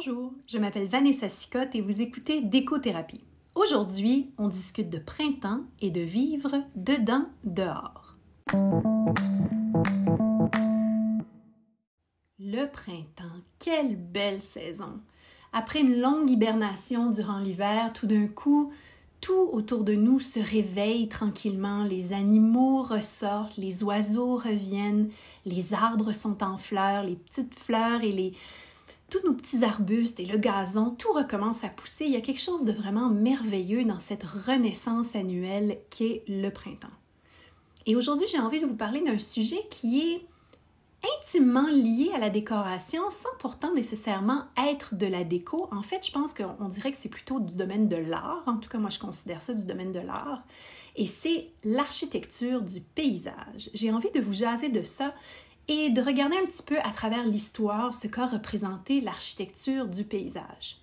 Bonjour, je m'appelle Vanessa Sicotte et vous écoutez Décothérapie. Aujourd'hui, on discute de printemps et de vivre dedans, dehors. Le printemps, quelle belle saison! Après une longue hibernation durant l'hiver, tout d'un coup, tout autour de nous se réveille tranquillement, les animaux ressortent, les oiseaux reviennent, les arbres sont en fleurs, les petites fleurs et les tous nos petits arbustes et le gazon, tout recommence à pousser. Il y a quelque chose de vraiment merveilleux dans cette renaissance annuelle qu'est le printemps. Et aujourd'hui, j'ai envie de vous parler d'un sujet qui est intimement lié à la décoration sans pourtant nécessairement être de la déco. En fait, je pense qu'on dirait que c'est plutôt du domaine de l'art. En tout cas, moi, je considère ça du domaine de l'art. Et c'est l'architecture du paysage. J'ai envie de vous jaser de ça et de regarder un petit peu à travers l'histoire ce qu'a représenté l'architecture du paysage.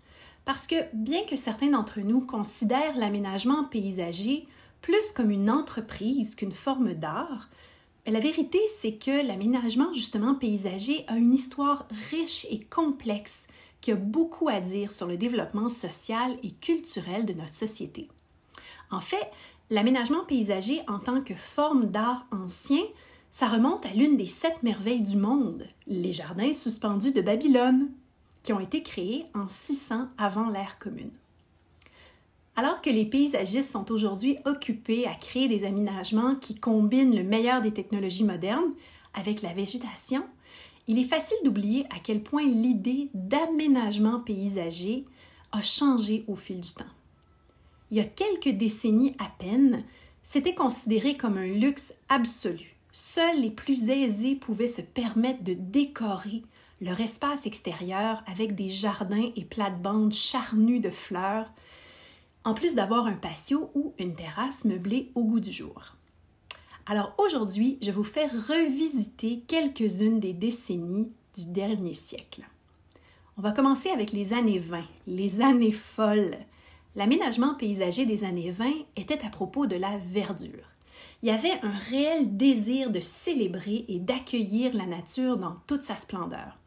Parce que bien que certains d'entre nous considèrent l'aménagement paysager plus comme une entreprise qu'une forme d'art, la vérité c'est que l'aménagement justement paysager a une histoire riche et complexe qui a beaucoup à dire sur le développement social et culturel de notre société. En fait, l'aménagement paysager en tant que forme d'art ancien ça remonte à l'une des sept merveilles du monde, les jardins suspendus de Babylone, qui ont été créés en 600 avant l'ère commune. Alors que les paysagistes sont aujourd'hui occupés à créer des aménagements qui combinent le meilleur des technologies modernes avec la végétation, il est facile d'oublier à quel point l'idée d'aménagement paysager a changé au fil du temps. Il y a quelques décennies à peine, c'était considéré comme un luxe absolu Seuls les plus aisés pouvaient se permettre de décorer leur espace extérieur avec des jardins et plates-bandes charnues de fleurs, en plus d'avoir un patio ou une terrasse meublée au goût du jour. Alors aujourd'hui, je vous fais revisiter quelques-unes des décennies du dernier siècle. On va commencer avec les années 20, les années folles. L'aménagement paysager des années 20 était à propos de la verdure il y avait un réel désir de célébrer et d'accueillir la nature dans toute sa splendeur.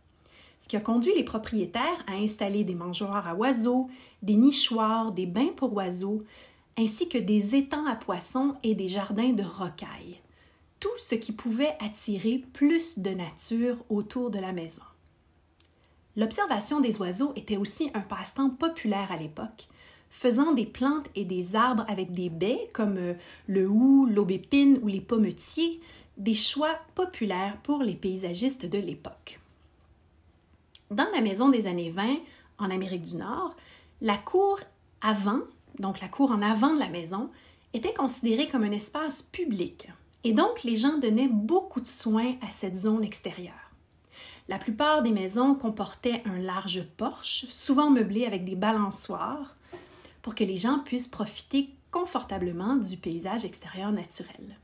Ce qui a conduit les propriétaires à installer des mangeoires à oiseaux, des nichoirs, des bains pour oiseaux, ainsi que des étangs à poissons et des jardins de rocailles. Tout ce qui pouvait attirer plus de nature autour de la maison. L'observation des oiseaux était aussi un passe-temps populaire à l'époque, faisant des plantes et des arbres avec des baies comme euh, le hou, l'aubépine ou les pommetiers, des choix populaires pour les paysagistes de l'époque. Dans la maison des années 20, en Amérique du Nord, la cour avant, donc la cour en avant de la maison, était considérée comme un espace public. Et donc, les gens donnaient beaucoup de soins à cette zone extérieure. La plupart des maisons comportaient un large porche, souvent meublé avec des balançoires, pour que les gens puissent profiter confortablement du paysage extérieur naturel.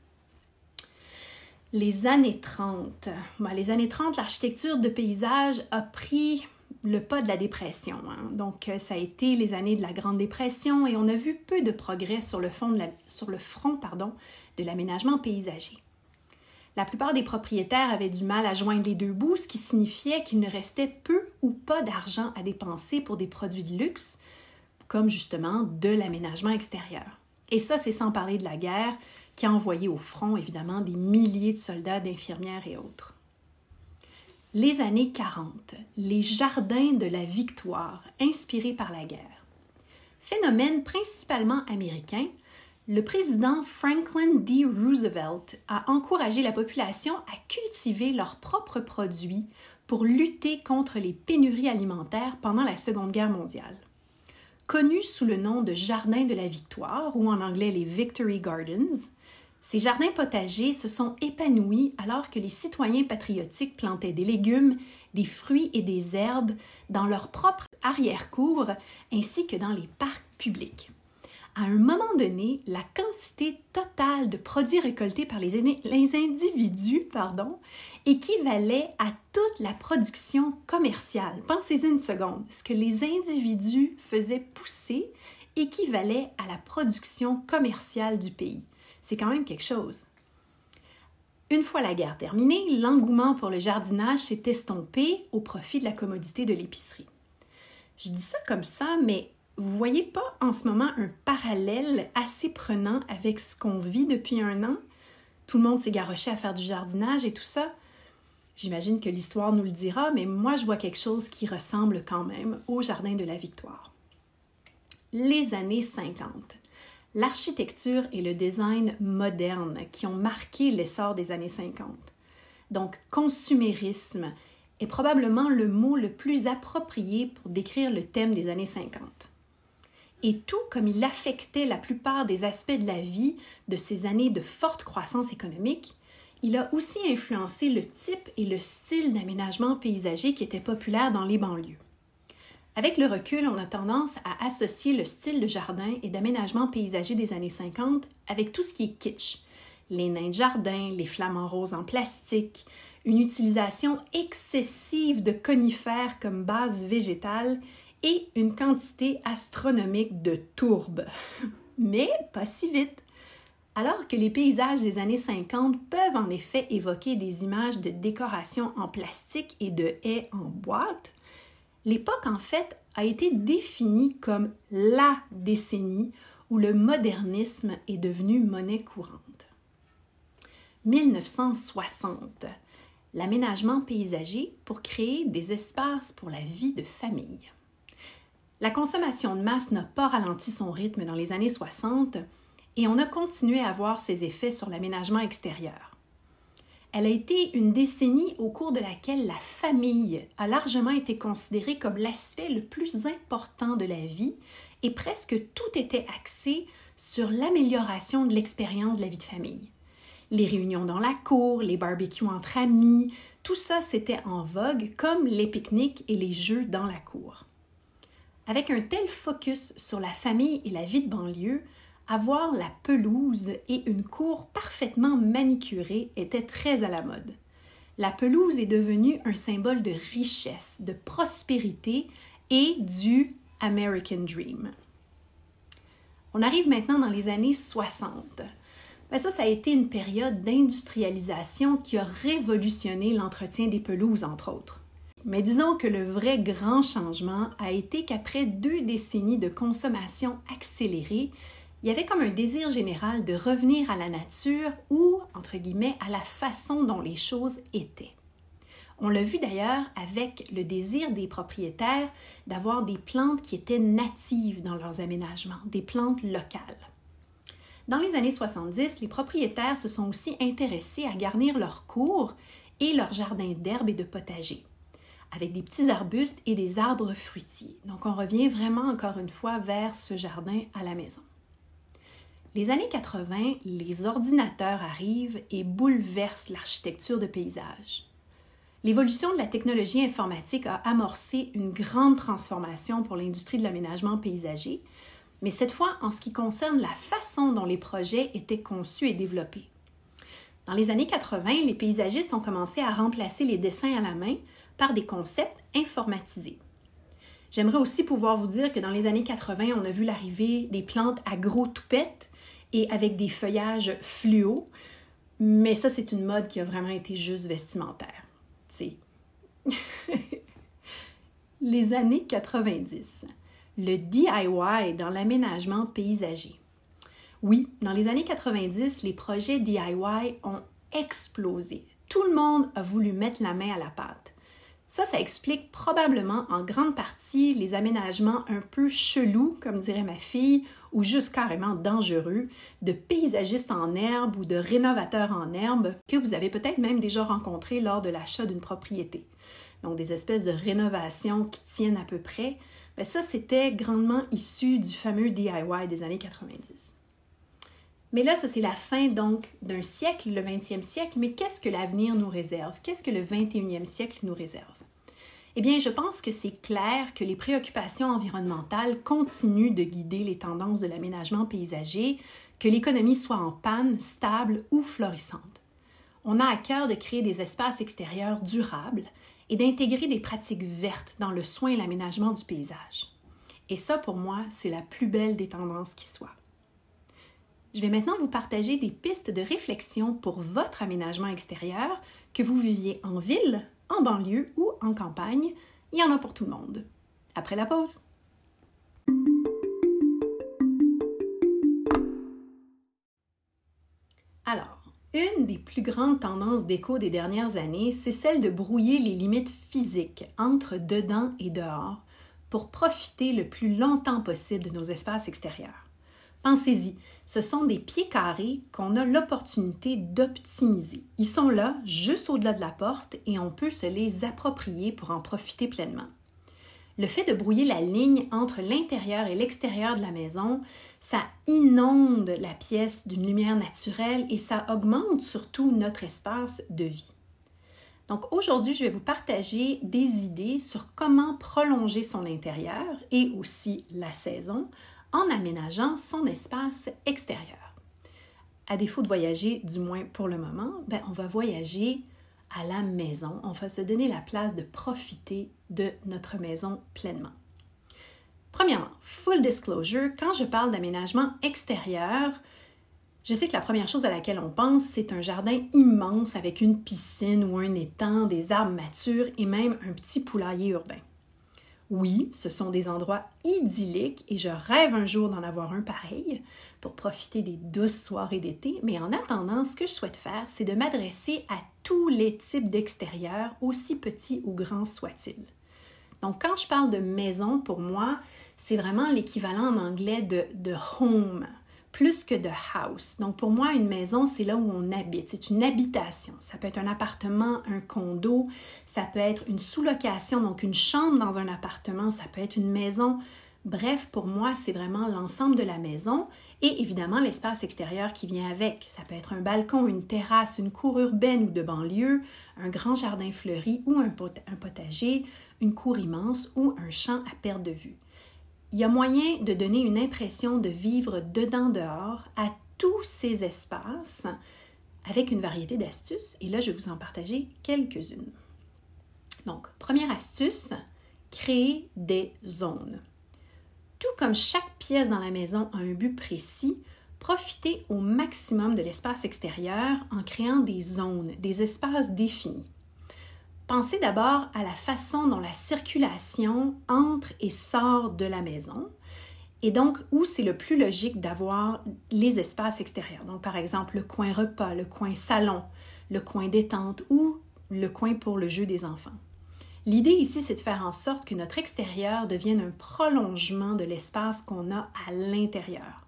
Les années 30. les années 30, l'architecture de paysage a pris le pas de la dépression. Hein. Donc, euh, ça a été les années de la Grande Dépression et on a vu peu de progrès sur le, fond sur le front pardon, de l'aménagement paysager. La plupart des propriétaires avaient du mal à joindre les deux bouts, ce qui signifiait qu'il ne restait peu ou pas d'argent à dépenser pour des produits de luxe, comme justement de l'aménagement extérieur. Et ça, c'est sans parler de la guerre qui a envoyé au front, évidemment, des milliers de soldats, d'infirmières et autres. Les années 40, les jardins de la victoire, inspirés par la guerre. Phénomène principalement américain, le président Franklin D. Roosevelt a encouragé la population à cultiver leurs propres produits pour lutter contre les pénuries alimentaires pendant la Seconde Guerre mondiale. Connus sous le nom de Jardins de la Victoire ou en anglais les Victory Gardens, ces jardins potagers se sont épanouis alors que les citoyens patriotiques plantaient des légumes, des fruits et des herbes dans leur propre arrière-cour ainsi que dans les parcs publics à un moment donné, la quantité totale de produits récoltés par les, individus pardon, équivalait à toute la production commerciale. Pensez-y une seconde. Ce que les individus faisaient pousser équivalait à la production commerciale du pays. C'est quand même quelque chose. Une fois la guerre terminée, l'engouement pour le jardinage s'est estompé au profit de la commodité de l'épicerie. Je dis ça comme ça, mais vous voyez pas en ce moment un parallèle assez prenant avec ce qu'on vit depuis un an? Tout le monde s'est garoché à faire du jardinage et tout ça. J'imagine que l'histoire nous le dira, mais moi je vois quelque chose qui ressemble quand même au Jardin de la Victoire. Les années 50. L'architecture et le design moderne qui ont marqué l'essor des années 50. Donc, consumérisme est probablement le mot le plus approprié pour décrire le thème des années 50. Et tout comme il affectait la plupart des aspects de la vie de ces années de forte croissance économique, il a aussi influencé le type et le style d'aménagement paysager qui était populaire dans les banlieues. Avec le recul, on a tendance à associer le style de jardin et d'aménagement paysager des années 50 avec tout ce qui est kitsch. Les nains de jardin, les flamants roses en plastique, une utilisation excessive de conifères comme base végétale et une quantité astronomique de tourbes. Mais pas si vite. Alors que les paysages des années 50 peuvent en effet évoquer des images de décoration en plastique et de haies en boîte, l'époque en fait a été définie comme la décennie où le modernisme est devenu monnaie courante. 1960, l'aménagement paysager pour créer des espaces pour la vie de famille. La consommation de masse n'a pas ralenti son rythme dans les années 60 et on a continué à voir ses effets sur l'aménagement extérieur. Elle a été une décennie au cours de laquelle la famille a largement été considérée comme l'aspect le plus important de la vie et presque tout était axé sur l'amélioration de l'expérience de la vie de famille. Les réunions dans la cour, les barbecues entre amis, tout ça c'était en vogue comme les pique-niques et les jeux dans la cour. Avec un tel focus sur la famille et la vie de banlieue, avoir la pelouse et une cour parfaitement manicurée était très à la mode. La pelouse est devenue un symbole de richesse, de prospérité et du American Dream. On arrive maintenant dans les années 60. Ben ça, ça a été une période d'industrialisation qui a révolutionné l'entretien des pelouses, entre autres. Mais disons que le vrai grand changement a été qu'après deux décennies de consommation accélérée, il y avait comme un désir général de revenir à la nature ou, entre guillemets, à la façon dont les choses étaient. On l'a vu d'ailleurs avec le désir des propriétaires d'avoir des plantes qui étaient natives dans leurs aménagements, des plantes locales. Dans les années 70, les propriétaires se sont aussi intéressés à garnir leurs cours et leurs jardins d'herbes et de potagers, avec des petits arbustes et des arbres fruitiers. Donc on revient vraiment encore une fois vers ce jardin à la maison. Les années 80, les ordinateurs arrivent et bouleversent l'architecture de paysage. L'évolution de la technologie informatique a amorcé une grande transformation pour l'industrie de l'aménagement paysager, mais cette fois en ce qui concerne la façon dont les projets étaient conçus et développés. Dans les années 80, les paysagistes ont commencé à remplacer les dessins à la main par des concepts informatisés. J'aimerais aussi pouvoir vous dire que dans les années 80, on a vu l'arrivée des plantes agro-toupettes et avec des feuillages fluo. Mais ça, c'est une mode qui a vraiment été juste vestimentaire. Les années 90. Le DIY dans l'aménagement paysager. Oui, dans les années 90, les projets DIY ont explosé. Tout le monde a voulu mettre la main à la pâte. Ça, ça explique probablement en grande partie les aménagements un peu chelous, comme dirait ma fille, ou juste carrément dangereux, de paysagistes en herbe ou de rénovateurs en herbe que vous avez peut-être même déjà rencontrés lors de l'achat d'une propriété. Donc des espèces de rénovations qui tiennent à peu près. Mais ça, c'était grandement issu du fameux DIY des années 90. Mais là, ça c'est la fin donc d'un siècle, le 20e siècle, mais qu'est-ce que l'avenir nous réserve? Qu'est-ce que le 21e siècle nous réserve? Eh bien, je pense que c'est clair que les préoccupations environnementales continuent de guider les tendances de l'aménagement paysager, que l'économie soit en panne, stable ou florissante. On a à cœur de créer des espaces extérieurs durables et d'intégrer des pratiques vertes dans le soin et l'aménagement du paysage. Et ça, pour moi, c'est la plus belle des tendances qui soit. Je vais maintenant vous partager des pistes de réflexion pour votre aménagement extérieur, que vous viviez en ville, en banlieue ou en campagne. Il y en a pour tout le monde. après la pause. Alors, une des plus grandes tendances d'éco des dernières années, c'est celle de brouiller les limites physiques entre dedans et dehors pour profiter le plus longtemps possible de nos espaces extérieurs. Pensez-y, ce sont des pieds carrés qu'on a l'opportunité d'optimiser. Ils sont là, juste au-delà de la porte, et on peut se les approprier pour en profiter pleinement. Le fait de brouiller la ligne entre l'intérieur et l'extérieur de la maison, ça inonde la pièce d'une lumière naturelle et ça augmente surtout notre espace de vie. Donc aujourd'hui, je vais vous partager des idées sur comment prolonger son intérieur et aussi la saison en aménageant son espace extérieur. À défaut de voyager, du moins pour le moment, ben on va voyager à la maison. On va se donner la place de profiter de notre maison pleinement. Premièrement, full disclosure, quand je parle d'aménagement extérieur, je sais que la première chose à laquelle on pense, c'est un jardin immense avec une piscine ou un étang, des arbres matures et même un petit poulailler urbain. Oui, ce sont des endroits idylliques et je rêve un jour d'en avoir un pareil pour profiter des douces soirées d'été, mais en attendant, ce que je souhaite faire, c'est de m'adresser à tous les types d'extérieurs, aussi petits ou grands soient-ils. Donc, quand je parle de maison, pour moi, c'est vraiment l'équivalent en anglais de, de home plus que de house. Donc pour moi, une maison, c'est là où on habite. C'est une habitation. Ça peut être un appartement, un condo, ça peut être une sous-location, donc une chambre dans un appartement, ça peut être une maison. Bref, pour moi, c'est vraiment l'ensemble de la maison et évidemment l'espace extérieur qui vient avec. Ça peut être un balcon, une terrasse, une cour urbaine ou de banlieue, un grand jardin fleuri ou un, potager, une cour immense ou un champ à perte de vue il y a moyen de donner une impression de vivre dedans-dehors à tous ces espaces avec une variété d'astuces. Et là, je vais vous en partager quelques-unes. Donc, première astuce, créer des zones. Tout comme chaque pièce dans la maison a un but précis, profitez au maximum de l'espace extérieur en créant des zones, des espaces définis. Pensez d'abord à la façon dont la circulation entre et sort de la maison et donc où c'est le plus logique d'avoir les espaces extérieurs. Donc par exemple le coin repas, le coin salon, le coin détente ou le coin pour le jeu des enfants. L'idée ici, c'est de faire en sorte que notre extérieur devienne un prolongement de l'espace qu'on a à l'intérieur.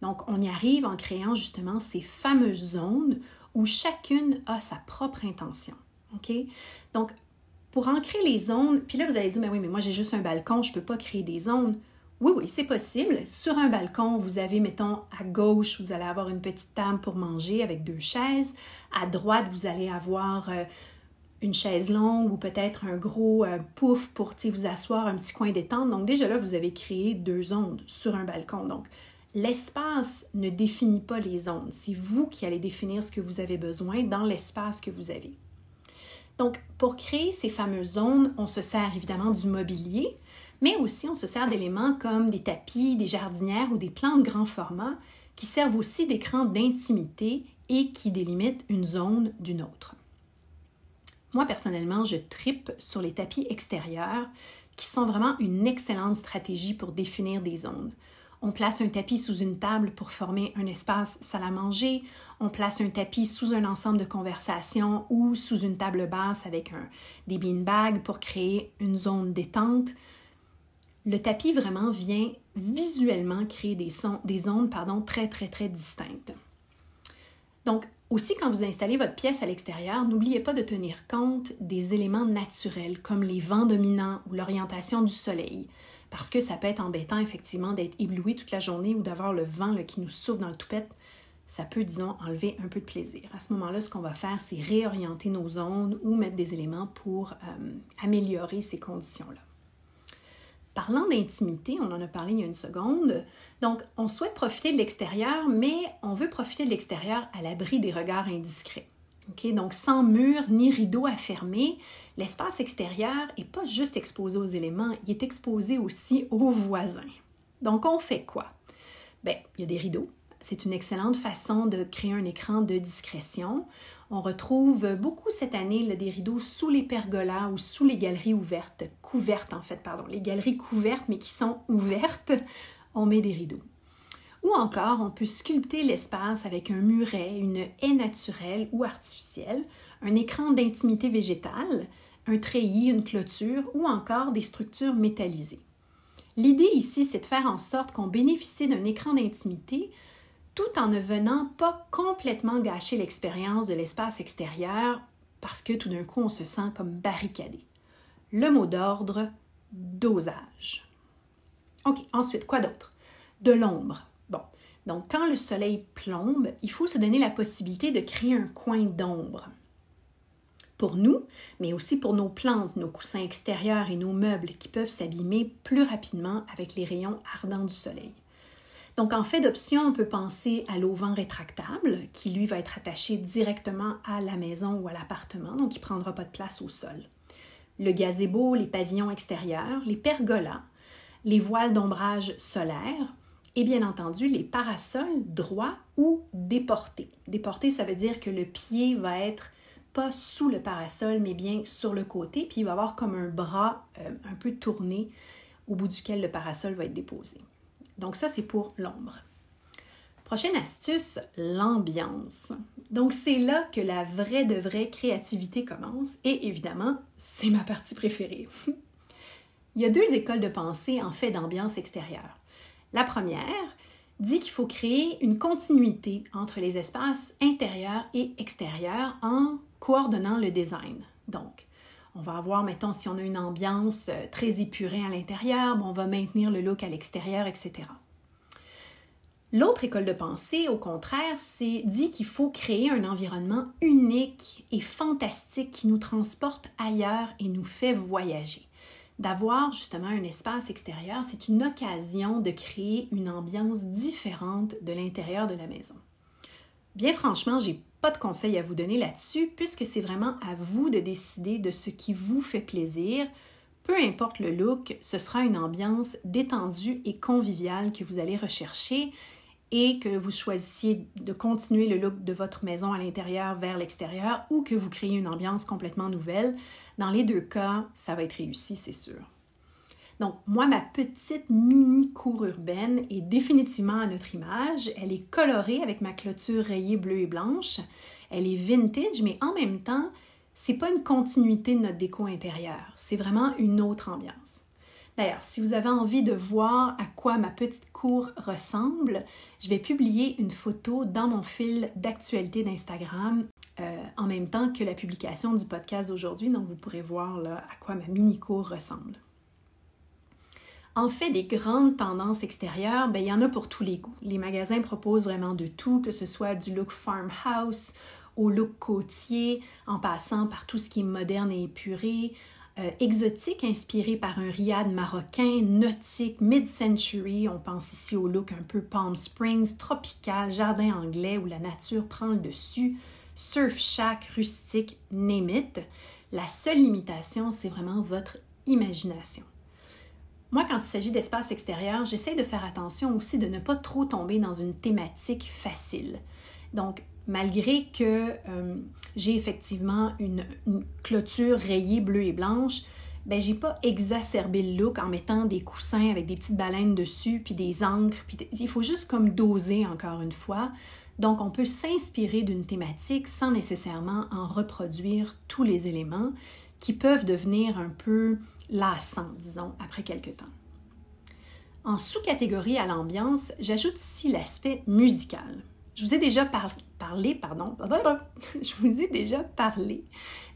Donc, on y arrive en créant justement ces fameuses zones où chacune a sa propre intention. OK? Donc, pour ancrer les zones, puis là, vous allez dire, mais oui, mais moi, j'ai juste un balcon, je ne peux pas créer des zones. Oui, oui, c'est possible. Sur un balcon, vous avez, mettons, à gauche, vous allez avoir une petite table pour manger avec deux chaises. À droite, vous allez avoir euh, une chaise longue ou peut-être un gros euh, pouf pour vous asseoir, un petit coin détente. Donc déjà là, vous avez créé deux zones sur un balcon. Donc, l'espace ne définit pas les zones. C'est vous qui allez définir ce que vous avez besoin dans l'espace que vous avez. Donc, pour créer ces fameuses zones, on se sert évidemment du mobilier, mais aussi on se sert d'éléments comme des tapis, des jardinières ou des plans de grand format qui servent aussi d'écran d'intimité et qui délimitent une zone d'une autre. Moi, personnellement, je tripe sur les tapis extérieurs qui sont vraiment une excellente stratégie pour définir des zones. On place un tapis sous une table pour former un espace salle à manger. On place un tapis sous un ensemble de conversation ou sous une table basse avec un, des beanbags pour créer une zone détente. Le tapis vraiment vient visuellement créer des, zones très, très, très distinctes. Donc, aussi, quand vous installez votre pièce à l'extérieur, n'oubliez pas de tenir compte des éléments naturels comme les vents dominants ou l'orientation du soleil parce que ça peut être embêtant effectivement d'être ébloui toute la journée ou d'avoir le vent qui nous souffle dans le toupette. Ça peut, disons, enlever un peu de plaisir. À ce moment-là, ce qu'on va faire, c'est réorienter nos zones ou mettre des éléments pour euh, améliorer ces conditions-là. Parlant d'intimité, on en a parlé il y a une seconde. Donc, on souhaite profiter de l'extérieur, mais on veut profiter de l'extérieur à l'abri des regards indiscrets. Donc, sans mur ni rideau à fermer, l'espace extérieur n'est pas juste exposé aux éléments, il est exposé aussi aux voisins. Donc, on fait quoi? Bien, il y a des rideaux. c'est une excellente façon de créer un écran de discrétion. On retrouve beaucoup cette année des rideaux sous les pergolas ou sous les galeries ouvertes, couvertes en fait, pardon, les galeries couvertes mais qui sont ouvertes, on met des rideaux. Ou encore, on peut sculpter l'espace avec un muret, une haie naturelle ou artificielle, un écran d'intimité végétale, un treillis, une clôture ou encore des structures métallisées. L'idée ici, c'est de faire en sorte qu'on bénéficie d'un écran d'intimité tout en ne venant pas complètement gâcher l'expérience de l'espace extérieur parce que tout d'un coup, on se sent comme barricadé. Le mot d'ordre, dosage. OK, ensuite, quoi d'autre? De l'ombre. Donc quand le soleil plombe, il faut se donner la possibilité de créer un coin d'ombre pour nous, mais aussi pour nos plantes, nos coussins extérieurs et nos meubles qui peuvent s'abîmer plus rapidement avec les rayons ardents du soleil. Donc, en fait d'option, on peut penser à l'auvent rétractable, qui lui va être attaché directement à la maison ou à l'appartement, donc il ne prendra pas de place au sol. Le gazebo, les pavillons extérieurs, les pergolas, les voiles d'ombrage solaire et bien entendu les parasols droits ou déportés. Déportés, ça veut dire que le pied va être pas sous le parasol, mais bien sur le côté, puis il va avoir comme un bras euh, un peu tourné au bout duquel le parasol va être déposé. Donc ça, c'est pour l'ombre. Prochaine astuce, l'ambiance. Donc c'est là que la vraie de vraie créativité commence et évidemment, c'est ma partie préférée. Il y a deux écoles de pensée en fait d'ambiance extérieure. La première dit qu'il faut créer une continuité entre les espaces intérieurs et extérieurs en coordonnant le design. Donc, on va avoir, mettons, si on a une ambiance euh, très épurée à l'intérieur, on va maintenir le look à l'extérieur, etc. L'autre école de pensée, au contraire, c'est dit qu'il faut créer un environnement unique et fantastique qui nous transporte ailleurs et nous fait voyager. D'avoir justement un espace extérieur, c'est une occasion de créer une ambiance différente de l'intérieur de la maison. Bien franchement, j'ai pas de conseils à vous donner là-dessus puisque c'est vraiment à vous de décider de ce qui vous fait plaisir. Peu importe le look, ce sera une ambiance détendue et conviviale que vous allez rechercher et que vous choisissiez de continuer le look de votre maison à l'intérieur vers l'extérieur ou que vous créez une ambiance complètement nouvelle. Dans les deux cas, ça va être réussi, c'est sûr. Donc, moi, ma petite mini cour urbaine est définitivement à notre image. Elle est colorée avec ma clôture rayée bleue et blanche. Elle est vintage, mais en même temps, c'est pas une continuité de notre déco intérieure. C'est vraiment une autre ambiance. D'ailleurs, si vous avez envie de voir à quoi ma petite cour ressemble, je vais publier une photo dans mon fil d'actualité d'Instagram euh, en même temps que la publication du podcast d'aujourd'hui, donc vous pourrez voir là, à quoi ma mini cour ressemble. En fait, des grandes tendances extérieures, ben, il y en a pour tous les goûts. Les magasins proposent vraiment de tout, que ce soit du look farmhouse au look côtier, en passant par tout ce qui est moderne et épuré, euh, exotique inspiré par un riad marocain, nautique, mid-century. On pense ici au look un peu Palm Springs, tropical, jardin anglais où la nature prend le dessus, surf shack, rustique, name it. La seule limitation, c'est vraiment votre imagination. Moi, quand il s'agit d'espace extérieur, j'essaie de faire attention aussi de ne pas trop tomber dans une thématique facile. Donc, malgré que euh, j'ai effectivement une, clôture rayée bleue et blanche, ben j'ai pas exacerbé le look en mettant des coussins avec des petites baleines dessus, puis des encres, puis il faut juste comme doser encore une fois. Donc on peut s'inspirer d'une thématique sans nécessairement en reproduire tous les éléments qui peuvent devenir un peu lassant, disons, après quelques temps. En sous-catégorie à l'ambiance, j'ajoute ici l'aspect musical. Je vous ai déjà parlé, pardon, je vous ai déjà parlé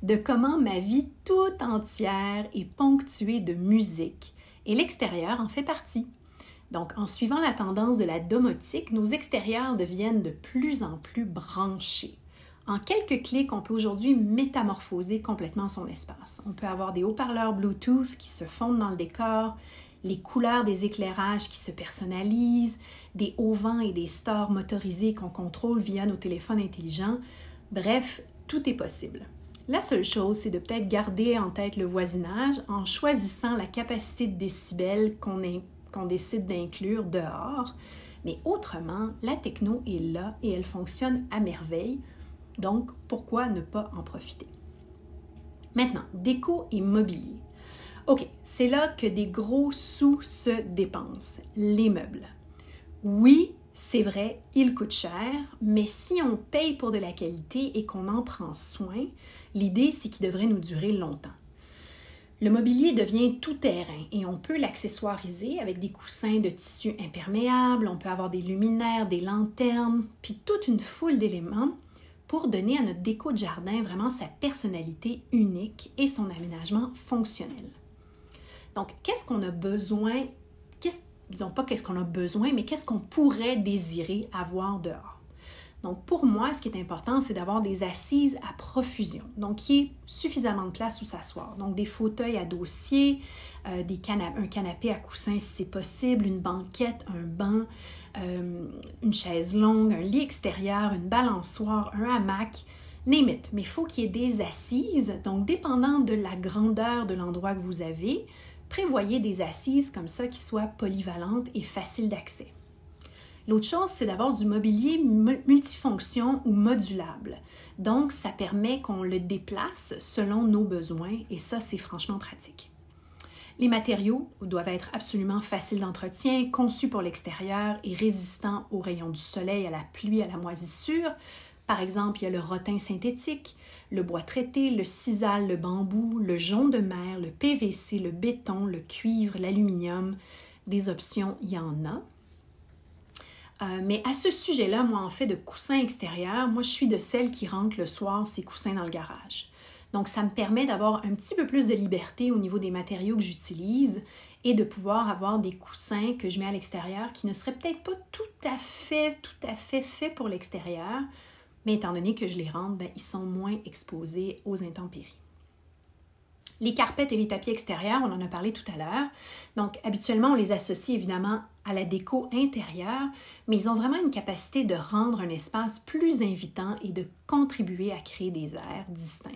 de comment ma vie toute entière est ponctuée de musique et l'extérieur en fait partie. Donc, en suivant la tendance de la domotique, nos extérieurs deviennent de plus en plus branchés. En quelques clics, on peut aujourd'hui métamorphoser complètement son espace. On peut avoir des haut-parleurs Bluetooth qui se fondent dans le décor, les couleurs des éclairages qui se personnalisent, des hauts-vents et des stores motorisés qu'on contrôle via nos téléphones intelligents. Bref, tout est possible. La seule chose, c'est de peut-être garder en tête le voisinage en choisissant la capacité de décibels qu'on décide d'inclure dehors Mais autrement, la techno est là et elle fonctionne à merveille. Donc, pourquoi ne pas en profiter? Maintenant, déco et mobilier. OK, c'est là que des gros sous se dépensent, les meubles. Oui, c'est vrai, ils coûtent cher, mais si on paye pour de la qualité et qu'on en prend soin, l'idée c'est qu'il devrait nous durer longtemps. Le mobilier devient tout terrain et on peut l'accessoiriser avec des coussins de tissu imperméable, on peut avoir des luminaires, des lanternes, puis toute une foule d'éléments pour donner à notre déco de jardin vraiment sa personnalité unique et son aménagement fonctionnel. Donc, qu'est-ce qu'on a besoin, disons pas qu'est-ce qu'on a besoin, mais qu'est-ce qu'on pourrait désirer avoir dehors? Donc, pour moi, ce qui est important, c'est d'avoir des assises à profusion. Donc, qui est suffisamment de place où s'asseoir. Donc, des fauteuils à dossier, euh, des un canapé à coussin si c'est possible, une banquette, un banc, euh, une chaise longue, un lit extérieur, une balançoire, un hamac, name it. Mais il faut qu'il y ait des assises. Donc, dépendant de la grandeur de l'endroit que vous avez, prévoyez des assises comme ça qui soient polyvalentes et faciles d'accès. L'autre chose, c'est d'avoir du mobilier multifonction ou modulable. Donc, ça permet qu'on le déplace selon nos besoins et ça, c'est franchement pratique. Les matériaux doivent être absolument faciles d'entretien, conçus pour l'extérieur et résistants aux rayons du soleil, à la pluie, à la moisissure. Par exemple, il y a le rotin synthétique, le bois traité, le sisal, le bambou, le jonc de mer, le PVC, le béton, le cuivre, l'aluminium. Des options, il y en a. Euh, mais à ce sujet-là, moi, en fait, de coussins extérieurs, moi, je suis de celles qui rentrent le soir ces coussins dans le garage. Donc, ça me permet d'avoir un petit peu plus de liberté au niveau des matériaux que j'utilise et de pouvoir avoir des coussins que je mets à l'extérieur qui ne seraient peut-être pas tout à fait, tout à fait faits pour l'extérieur, mais étant donné que je les rentre, ben, ils sont moins exposés aux intempéries. Les carpettes et les tapis extérieurs, on en a parlé tout à l'heure. Donc, habituellement, on les associe évidemment à la déco intérieure, mais ils ont vraiment une capacité de rendre un espace plus invitant et de contribuer à créer des airs distincts.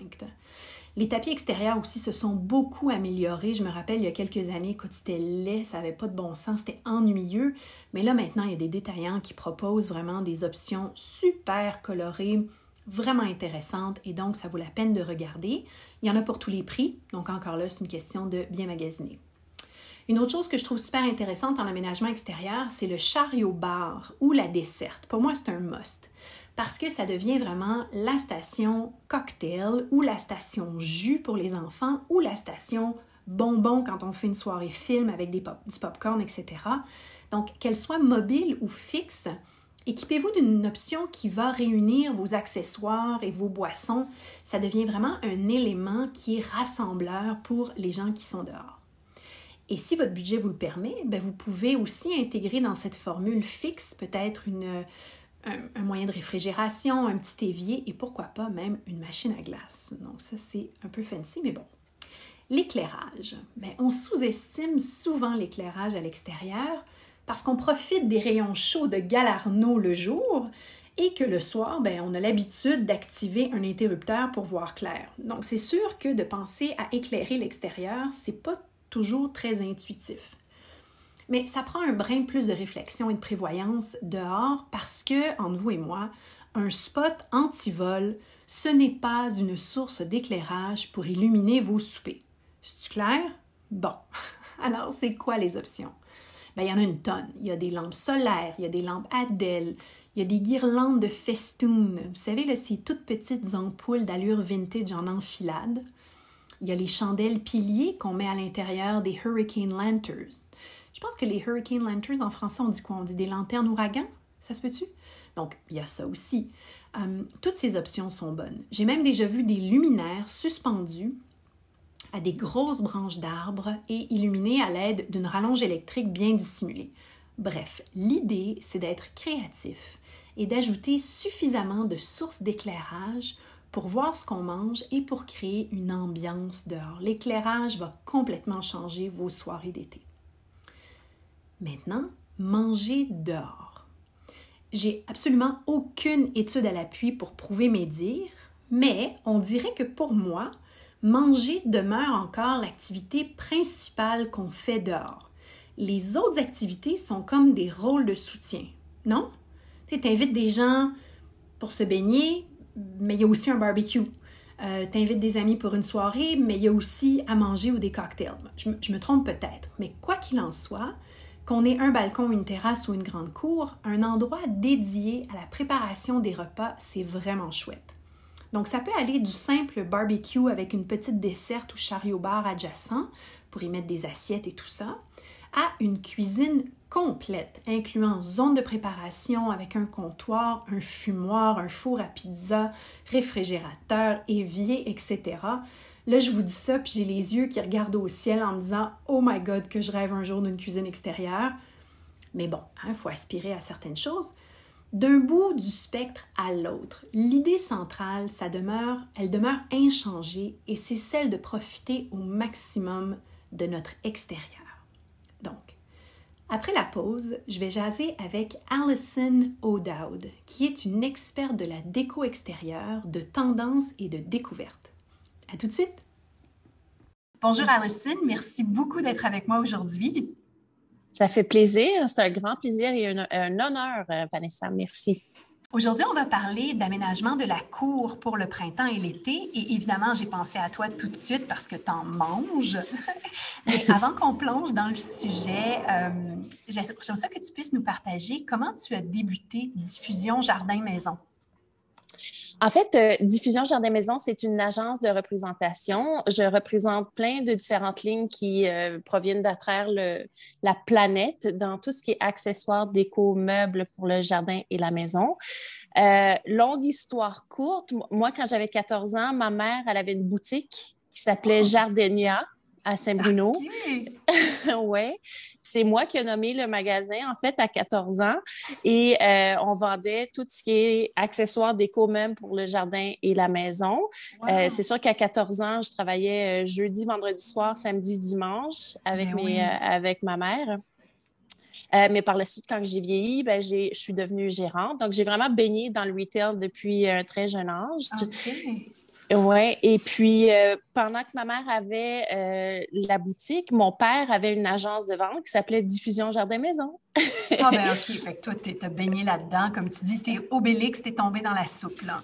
Les tapis extérieurs aussi se sont beaucoup améliorés. Je me rappelle il y a quelques années, quand c'était laid, ça n'avait pas de bon sens, c'était ennuyeux. Mais là, maintenant, il y a des détaillants qui proposent vraiment des options super colorées, vraiment intéressantes et donc ça vaut la peine de regarder. Il y en a pour tous les prix, donc encore là, c'est une question de bien magasiner. Une autre chose que je trouve super intéressante en aménagement extérieur, c'est le chariot bar ou la desserte. Pour moi, c'est un must parce que ça devient vraiment la station cocktail ou la station jus pour les enfants ou la station bonbon quand on fait une soirée film avec des popcorn, etc. Donc, qu'elle soit mobile ou fixe, Équipez-vous d'une option qui va réunir vos accessoires et vos boissons. Ça devient vraiment un élément qui est rassembleur pour les gens qui sont dehors. Et si votre budget vous le permet, ben vous pouvez aussi intégrer dans cette formule fixe peut-être un, un, moyen de réfrigération, un petit évier et pourquoi pas même une machine à glace. Donc ça, c'est un peu fancy, mais bon. L'éclairage. Ben, on sous-estime souvent l'éclairage à l'extérieur parce qu'on profite des rayons chauds de Galarno le jour et que le soir, ben, on a l'habitude d'activer un interrupteur pour voir clair. Donc, c'est sûr que de penser à éclairer l'extérieur, c'est pas toujours très intuitif. Mais ça prend un brin plus de réflexion et de prévoyance dehors parce que, entre vous et moi, un spot anti-vol, ce n'est pas une source d'éclairage pour illuminer vos soupers. C'est clair? Bon. Alors, c'est quoi les options? Ben, il y en a une tonne. Il y a des lampes solaires, il y a des lampes Adèle, il y a des guirlandes de festoon. Vous savez, là, ces toutes petites ampoules d'allure vintage en enfilade. Il y a les chandelles piliers qu'on met à l'intérieur des Hurricane Lanterns. Je pense que les Hurricane Lanterns, en français, on dit quoi? On dit des lanternes ouragan? Ça se peut-tu? Donc, il y a ça aussi. Euh, toutes ces options sont bonnes. J'ai même déjà vu des luminaires suspendus à des grosses branches d'arbres et illuminés à l'aide d'une rallonge électrique bien dissimulée. Bref, l'idée, c'est d'être créatif et d'ajouter suffisamment de sources d'éclairage pour voir ce qu'on mange et pour créer une ambiance dehors. L'éclairage va complètement changer vos soirées d'été. Maintenant, manger dehors. J'ai absolument aucune étude à l'appui pour prouver mes dires, mais on dirait que pour moi, manger demeure encore l'activité principale qu'on fait dehors. les autres activités sont comme des rôles de soutien, non? Tu invites des gens pour se baigner, mais il y a aussi un barbecue. Euh, tu invites des amis pour une soirée, mais il y a aussi à manger ou des cocktails. Je, je me trompe peut-être, mais quoi qu'il en soit, qu'on ait un balcon, une terrasse ou une grande cour, un endroit dédié à la préparation des repas, c'est vraiment chouette. Donc ça peut aller du simple barbecue avec une petite desserte ou chariot bar adjacent pour y mettre des assiettes et tout ça, à une cuisine complète, incluant zone de préparation avec un comptoir, un fumoir, un four à pizza, réfrigérateur, évier, etc. Là, je vous dis ça, puis j'ai les yeux qui regardent au ciel en me disant Oh my God, que je rêve un jour d'une cuisine extérieure. Mais bon, il hein, faut aspirer à certaines choses. D'un bout du spectre à l'autre, l'idée centrale, ça demeure, elle demeure inchangée et c'est celle de profiter au maximum de notre extérieur. Après la pause, je vais jaser avec Alison O'Dowd, qui est une experte de la déco extérieure, de tendance et de découverte. À tout de suite! Bonjour Alison, merci beaucoup d'être avec moi aujourd'hui. Ça fait plaisir, c'est un grand plaisir et un, honneur, euh, Vanessa. Merci. Aujourd'hui, on va parler d'aménagement de la cour pour le printemps et l'été. Et évidemment, j'ai pensé à toi tout de suite parce que tu en manges. Mais avant qu'on plonge dans le sujet, euh, j'aimerais ça que tu puisses nous partager comment tu as débuté Diffusion Jardin Maison. En fait, euh, Diffusion Jardin Maison, c'est une agence de représentation. Je représente plein de différentes lignes qui euh, proviennent d'attraire la planète dans tout ce qui est accessoires, déco, meubles pour le jardin et la maison. Euh, longue histoire courte, moi, quand j'avais 14 ans, ma mère, elle avait une boutique qui s'appelait oh. Jardenia à Saint-Bruno. oui. C'est moi qui ai nommé le magasin, en fait, à 14 ans. Et euh, on vendait tout ce qui est accessoires déco même pour le jardin et la maison. Euh, c'est sûr qu'à 14 ans, je travaillais euh, jeudi, vendredi soir, samedi, dimanche avec, ben mes, avec ma mère. mais par la suite, quand j'ai vieilli, ben, je suis devenue gérante. Donc, j'ai vraiment baigné dans le retail depuis un très jeune âge. Oui, et puis euh, pendant que ma mère avait euh, la boutique, mon père avait une agence de vente qui s'appelait Diffusion Jardin Maison. ah ben OK, fait que toi, tu baigné là-dedans. Comme tu dis, tu es Obélix, tu es tombé dans la soupe, là.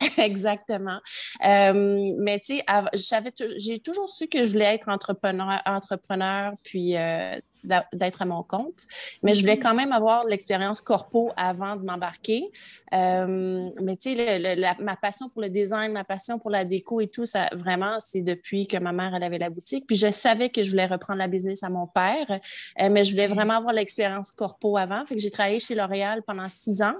Exactement. Euh, mais tu sais, j'ai toujours su que je voulais être entrepreneur, entrepreneur puis d'être à mon compte. Mais je voulais mm-hmm. quand même avoir l'expérience corpo avant de m'embarquer. Euh, mais tu sais, ma passion pour le design, ma passion pour la déco et tout, ça vraiment, c'est depuis que ma mère elle avait la boutique. Puis je savais que je voulais reprendre la business à mon père, euh, mais je voulais mm-hmm. vraiment avoir l'expérience corpo avant. Fait que j'ai travaillé chez L'Oréal pendant six ans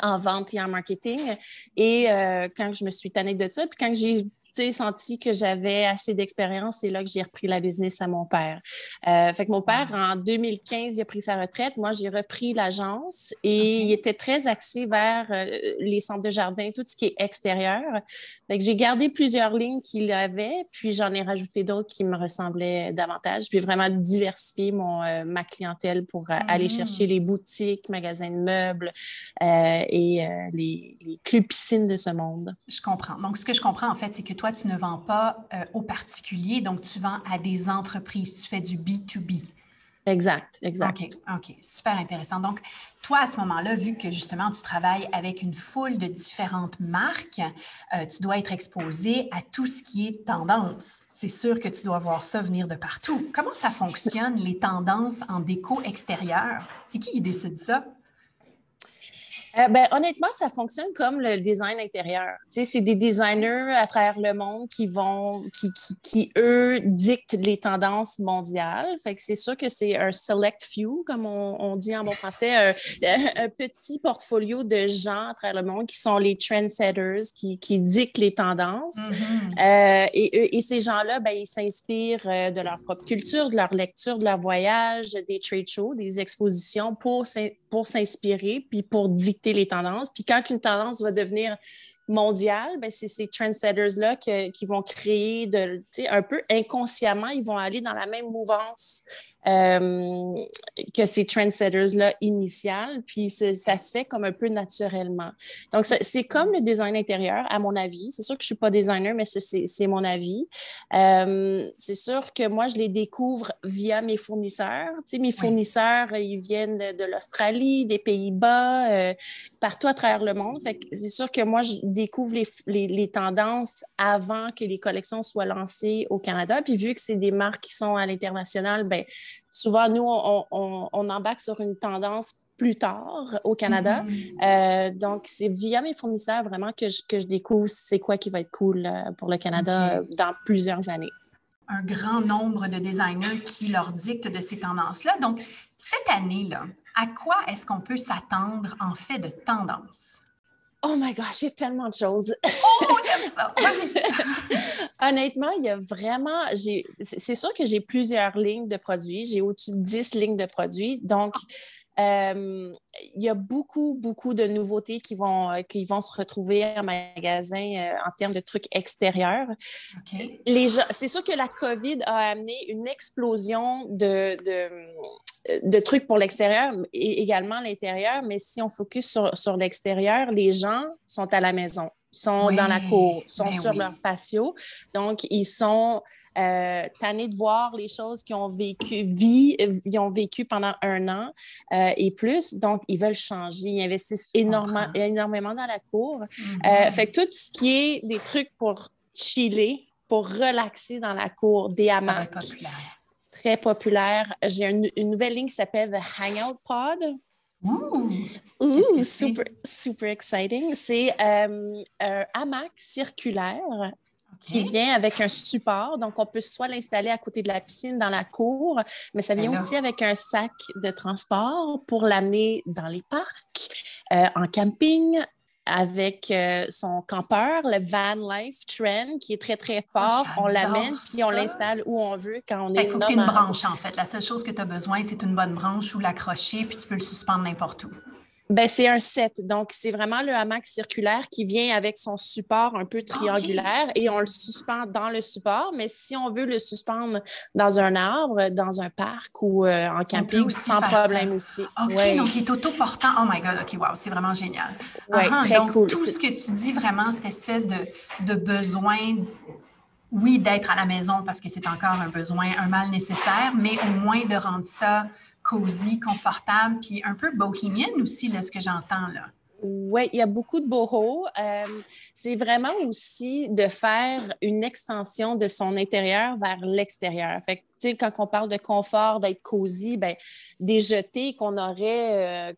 en vente et en marketing. Et euh, quand je me suis tannée de ça, puis quand j'ai senti que j'avais assez d'expérience, c'est là que j'ai repris la business à mon père. Euh, fait que mon père, en 2015, il a pris sa retraite. Moi, j'ai repris l'agence et il était très axé vers euh, les centres de jardin, tout ce qui est extérieur. Fait que j'ai gardé plusieurs lignes qu'il avait, puis j'en ai rajouté d'autres qui me ressemblaient davantage, puis vraiment diversifier mon, euh, ma clientèle pour aller mm-hmm. chercher les boutiques, magasins de meubles et les, les clubs piscines de ce monde. Je comprends. Donc, ce que je comprends, en fait, c'est que toi, tu ne vends pas euh, aux particuliers, donc tu vends à des entreprises, tu fais du B2B. Exact, exact. OK, OK, super intéressant. Donc, toi, à ce moment-là, vu que justement tu travailles avec une foule de différentes marques, euh, tu dois être exposé à tout ce qui est tendance. C'est sûr que tu dois voir ça venir de partout. Comment ça fonctionne, les tendances en déco extérieure? C'est qui qui décide ça? Euh, ben, honnêtement, ça fonctionne comme le design intérieur. Tu sais, c'est des designers à travers le monde qui vont, qui, qui, qui eux, dictent les tendances mondiales. Fait que c'est sûr que c'est un select few, comme on, on dit en bon français, un, un, petit portfolio de gens à travers le monde qui sont les trendsetters, qui, qui dictent les tendances. Mm-hmm. euh, et, et, ces gens-là, ben, ils s'inspirent euh, de leur propre culture, de leur lecture, de leur voyage, des trade shows, des expositions pour, pour s'inspirer, puis pour dicter les tendances. Puis quand une tendance va devenir mondiale, ben c'est ces trendsetters-là qui vont créer de, un peu inconsciemment, ils vont aller dans la même mouvance euh, que ces trendsetters-là initiales, puis ça se fait comme un peu naturellement. Donc, c'est comme le design intérieur, à mon avis. C'est sûr que je ne suis pas designer, mais c'est mon avis. Euh, c'est sûr que moi, je les découvre via mes fournisseurs. Tu sais, mes fournisseurs, ils viennent de, l'Australie, des Pays-Bas, euh, partout à travers le monde. C'est sûr que moi, je découvre les, les, les, tendances avant que les collections soient lancées au Canada. Puis vu que c'est des marques qui sont à l'international, ben souvent, nous, on, on, embarque sur une tendance plus tard au Canada. Mm-hmm. Euh, donc, c'est via mes fournisseurs vraiment que je, que je découvre c'est quoi qui va être cool euh, pour le Canada dans plusieurs années. Un grand nombre de designers qui leur dictent de ces tendances-là. Donc, cette année-là, à quoi est-ce qu'on peut s'attendre en fait de tendance? Oh my gosh, a tellement de choses. Oh, j'aime ça. Honnêtement, il y a vraiment. C'est sûr que j'ai plusieurs lignes de produits. J'ai au-dessus de 10 lignes de produits. Donc, euh, il y a beaucoup, beaucoup de nouveautés qui vont, euh, qui vont se retrouver en magasin euh, en termes de trucs extérieurs. c'est sûr que la COVID a amené une explosion de, de, trucs pour l'extérieur et également l'intérieur, mais si on focus sur, sur l'extérieur, les gens sont à la maison sont dans la cour, sont ben sur leur patio. Donc, ils sont euh, tannés de voir les choses qu'ils ont vécu, vie, ils ont vécu pendant un an euh, et plus. Donc, ils veulent changer. Ils investissent énormément, énormément dans la cour. Euh, fait que tout ce qui est des trucs pour chiller, pour relaxer dans la cour, des hamacs. Très populaire. J'ai une, une, nouvelle ligne qui s'appelle The Hangout Pod. Ouh, super, super exciting. C'est euh, un hamac circulaire qui vient avec un support. Donc, on peut soit l'installer à côté de la piscine dans la cour, mais ça vient aussi avec un sac de transport pour l'amener dans les parcs, euh, en camping, avec euh, son campeur, le van life trend, qui est très, très fort. on l'amène, puis on l'installe où on veut quand on est... Il faut que tu une branche, en fait. La seule chose que tu as besoin, c'est une bonne branche ou l'accrocher, puis tu peux le suspendre n'importe où. Ben, c'est un set. Donc, c'est vraiment le hamac circulaire qui vient avec son support un peu triangulaire et on le suspend dans le support. Mais si on veut le suspendre dans un arbre, dans un parc ou euh, en camping, sans problème aussi. OK, donc il est autoportant. Oh my God, OK, wow, c'est vraiment génial. Oui, très donc, cool. Tout ce que tu dis vraiment, cette espèce de, de besoin oui, d'être à la maison parce que c'est encore un besoin, un mal nécessaire, mais au moins de rendre ça cosy, confortable, puis un peu bohémienne aussi, là, ce que j'entends là. Oui, il y a beaucoup de boho. Euh, c'est vraiment aussi de faire une extension de son intérieur vers l'extérieur. Quand on parle de confort, d'être cosy, ben, des jetés qu'on aurait, euh,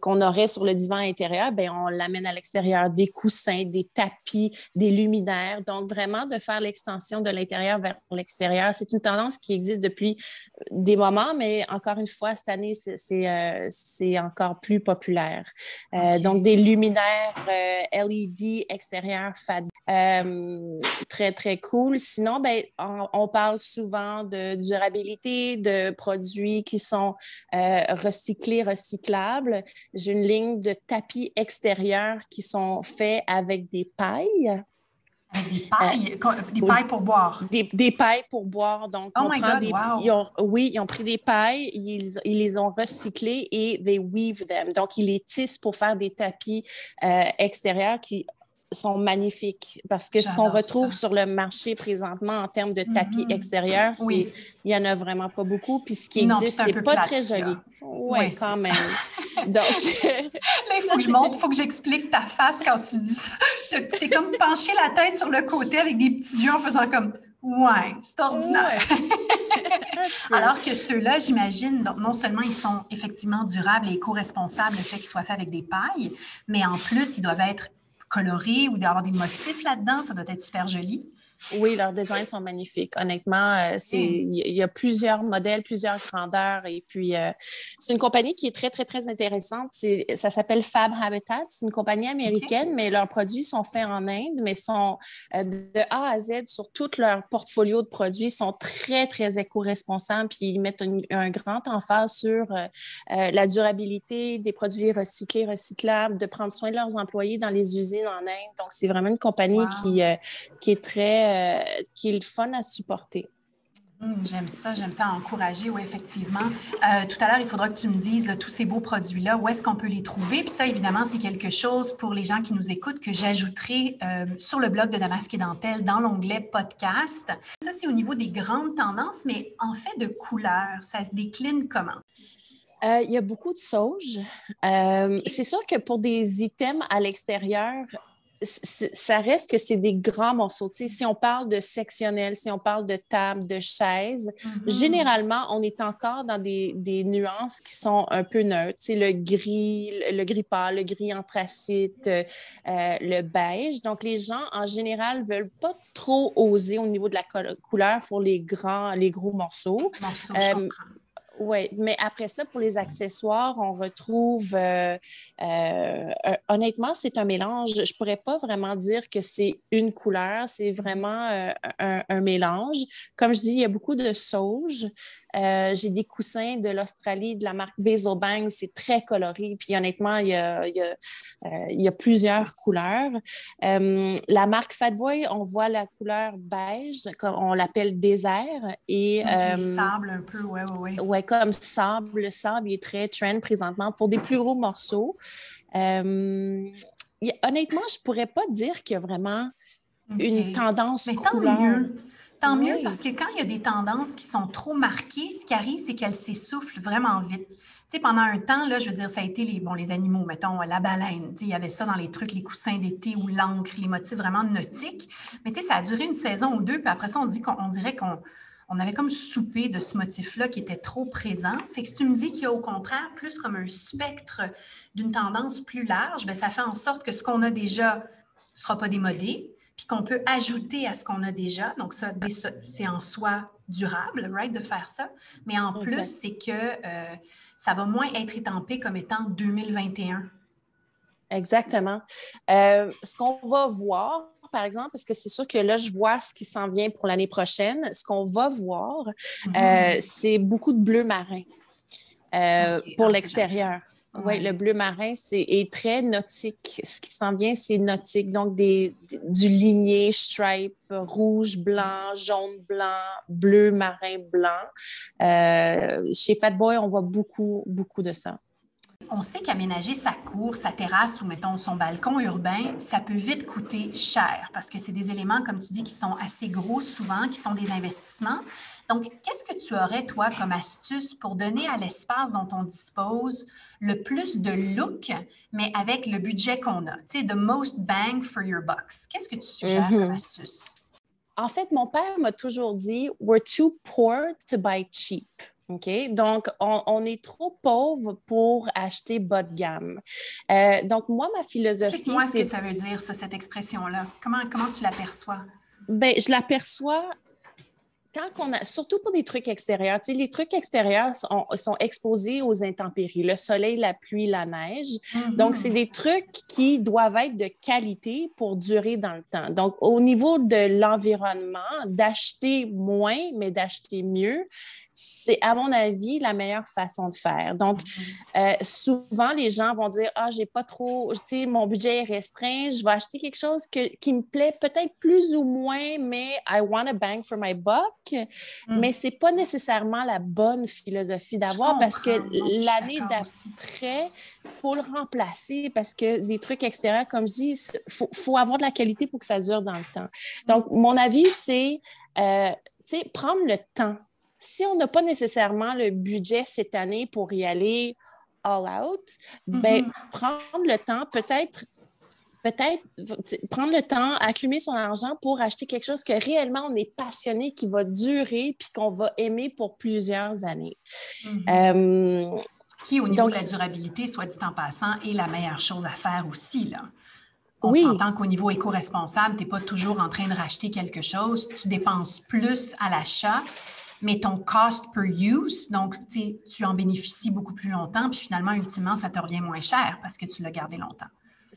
qu'on, aurait sur le divan intérieur, ben, on l'amène à l'extérieur, des coussins, des tapis, des luminaires. Donc, vraiment de faire l'extension de l'intérieur vers l'extérieur, c'est une tendance qui existe depuis euh, des moments, mais encore une fois, cette année, c'est, c'est, euh, encore plus populaire. Donc, des luminaires LED extérieurs FAD. très, très cool. Sinon, ben, on parle souvent de durabilité, de produits qui sont euh, recyclés, recyclables. J'ai une ligne de tapis extérieurs qui sont faits avec des pailles. des pailles, euh, des pailles pour boire? Des, des, pailles pour boire. Donc, oh my God, des, wow. oui, ils ont pris des pailles, ils, ils, les ont recyclées et they weave them. Donc, ils les tissent pour faire des tapis euh, extérieurs qui sont magnifiques parce que ce qu'on retrouve sur le marché présentement en termes de tapis mm-hmm. extérieurs, il n'y en a vraiment pas beaucoup. Puis ce qui existe, c'est pas très joli. Oui, ouais, quand même. Donc. Là, il faut que je montre, il faut que j'explique ta face quand tu dis ça. Tu t'es comme penché la tête sur le côté avec des petits yeux en faisant comme. Ouais, c'est ordinaire. Alors que ceux-là, j'imagine, non seulement ils sont effectivement durables et éco-responsables, le fait qu'ils soient faits avec des pailles, mais en plus, ils doivent être coloré ou d'avoir des motifs là-dedans. Ça doit être super joli. Oui, leurs designs sont magnifiques. Honnêtement, euh, hmm. il y a plusieurs modèles, plusieurs grandeurs. Et puis, euh, c'est une compagnie qui est très, très, très intéressante. Ça s'appelle Fab Habitat. C'est une compagnie américaine, mais leurs produits sont faits en Inde, mais sont euh, de A à Z sur tout leur portfolio de produits, sont très, très éco-responsables. Puis, ils mettent un, grand emphase sur la durabilité des produits recyclés, recyclables, de prendre soin de leurs employés dans les usines en Inde. Donc, c'est vraiment une compagnie qui, qui est très euh, qui est le fun à supporter. Hum, j'aime ça, j'aime ça encourager, oui, effectivement. Euh, tout à l'heure, il faudra que tu me dises tous ces beaux produits-là, où est-ce qu'on peut les trouver? Puis ça, évidemment, c'est quelque chose pour les gens qui nous écoutent que j'ajouterai euh, sur le blog de Damasque et Dentelle dans l'onglet podcast. Ça, c'est au niveau des grandes tendances, mais en fait de couleurs, ça se décline comment? Euh, il y a beaucoup de sauge. c'est sûr que pour des items à l'extérieur, ça reste que c'est des grands morceaux. si on parle de sectionnel, si on parle de table, de chaise, mm-hmm. généralement, on est encore dans des, nuances qui sont un peu neutres. C'est le gris, le gris pâle, le gris anthracite, euh, le beige. Donc, les gens, en général, ne veulent pas trop oser au niveau de la couleur pour les grands, les gros morceaux. Euh, oui, mais après ça, pour les accessoires, on retrouve, euh, euh, honnêtement, c'est un mélange. Je ne pourrais pas vraiment dire que c'est une couleur, c'est vraiment euh, un, un, mélange. Comme je dis, il y a beaucoup de sauge. Euh, j'ai des coussins de l'Australie, de la marque Vesobang. C'est très coloré. Puis honnêtement, il y a, il y a, euh, il y a plusieurs couleurs. Euh, la marque Fatboy, on voit la couleur beige, comme on l'appelle désert. Et, sable un peu, oui, oui, oui. Ouais, comme sable. Le sable est très trend présentement pour des plus gros morceaux. honnêtement, je ne pourrais pas dire qu'il y a vraiment une tendance Mais couleur. mieux. Tant mieux, parce que quand il y a des tendances qui sont trop marquées, ce qui arrive, c'est qu'elles s'essoufflent vraiment vite. Tu sais, pendant un temps, là, je veux dire, ça a été les, bon, les animaux, mettons, la baleine. Tu sais, il y avait ça dans les trucs, les coussins d'été ou l'encre, les motifs vraiment nautiques. Mais tu sais, ça a duré une saison ou deux, puis après ça, on, dit qu'on, dirait qu'on on avait comme soupé de ce motif-là qui était trop présent. Fait que si tu me dis qu'il y a au contraire plus comme un spectre d'une tendance plus large, bien, ça fait en sorte que ce qu'on a déjà ne sera pas démodé, puis qu'on peut ajouter à ce qu'on a déjà. Donc, ça, c'est en soi durable, right, de faire ça. Mais en plus, c'est que euh, ça va moins être étampé comme étant 2021. Exactement. Euh, ce qu'on va voir, par exemple, parce que c'est sûr que là, je vois ce qui s'en vient pour l'année prochaine. Ce qu'on va voir, mm-hmm. euh, c'est beaucoup de bleu marin pour ah, l'extérieur. Oui, le bleu marin c'est, est très nautique. Ce qui s'en vient, c'est nautique. Donc, des, du ligné, stripe, rouge, blanc, jaune, blanc, bleu marin, blanc. Euh, chez Fatboy, on voit beaucoup, beaucoup de ça. On sait qu'aménager sa cour, sa terrasse ou, mettons, son balcon urbain, ça peut vite coûter cher parce que c'est des éléments, comme tu dis, qui sont assez gros souvent, qui sont des investissements. Donc, qu'est-ce que tu aurais, toi, comme astuce pour donner à l'espace dont on dispose le plus de look, mais avec le budget qu'on a? Tu sais, the most bang for your bucks. Qu'est-ce que tu suggères comme mm-hmm. astuce? En fait, mon père m'a toujours dit, we're too poor to buy cheap. OK? Donc, on, est trop pauvre pour acheter bas de gamme. Euh, donc, moi, ma philosophie. Moi, ce que ça veut dire, ça, cette expression-là. Comment, comment tu l'aperçois? Bien, je l'aperçois quand on a, surtout pour des trucs extérieurs, tu sais, les trucs extérieurs sont, sont, exposés aux intempéries, le soleil, la pluie, la neige. Donc, c'est mm-hmm. des trucs qui doivent être de qualité pour durer dans le temps. Donc, au niveau de l'environnement, d'acheter moins, mais d'acheter mieux, c'est, à mon avis, la meilleure façon de faire. Donc, mm-hmm. euh, souvent, les gens vont dire Ah, j'ai pas trop, tu sais, mon budget est restreint, je vais acheter quelque chose que, qui me plaît peut-être plus ou moins, mais I want a bang for my buck. Mm. Mais ce n'est pas nécessairement la bonne philosophie d'avoir parce que l'année d'après, il faut le remplacer parce que des trucs extérieurs, comme je dis, il faut, faut, avoir de la qualité pour que ça dure dans le temps. Donc, mon avis, c'est, euh, prendre le temps si on n'a pas nécessairement le budget cette année pour y aller all out, ben, mm-hmm. prendre le temps, peut-être peut-être prendre le temps, accumuler son argent pour acheter quelque chose que réellement on est passionné, qui va durer, puis qu'on va aimer pour plusieurs années. Mm-hmm. Euh, qui, au niveau de la durabilité, soit dit en passant, est la meilleure chose à faire aussi. Là. On oui. s'entend qu'au niveau éco-responsable, tu n'es pas toujours en train de racheter quelque chose. Tu dépenses plus à l'achat, mais ton cost per use, donc tu en bénéficies beaucoup plus longtemps, puis finalement, ultimement, ça te revient moins cher parce que tu l'as gardé longtemps.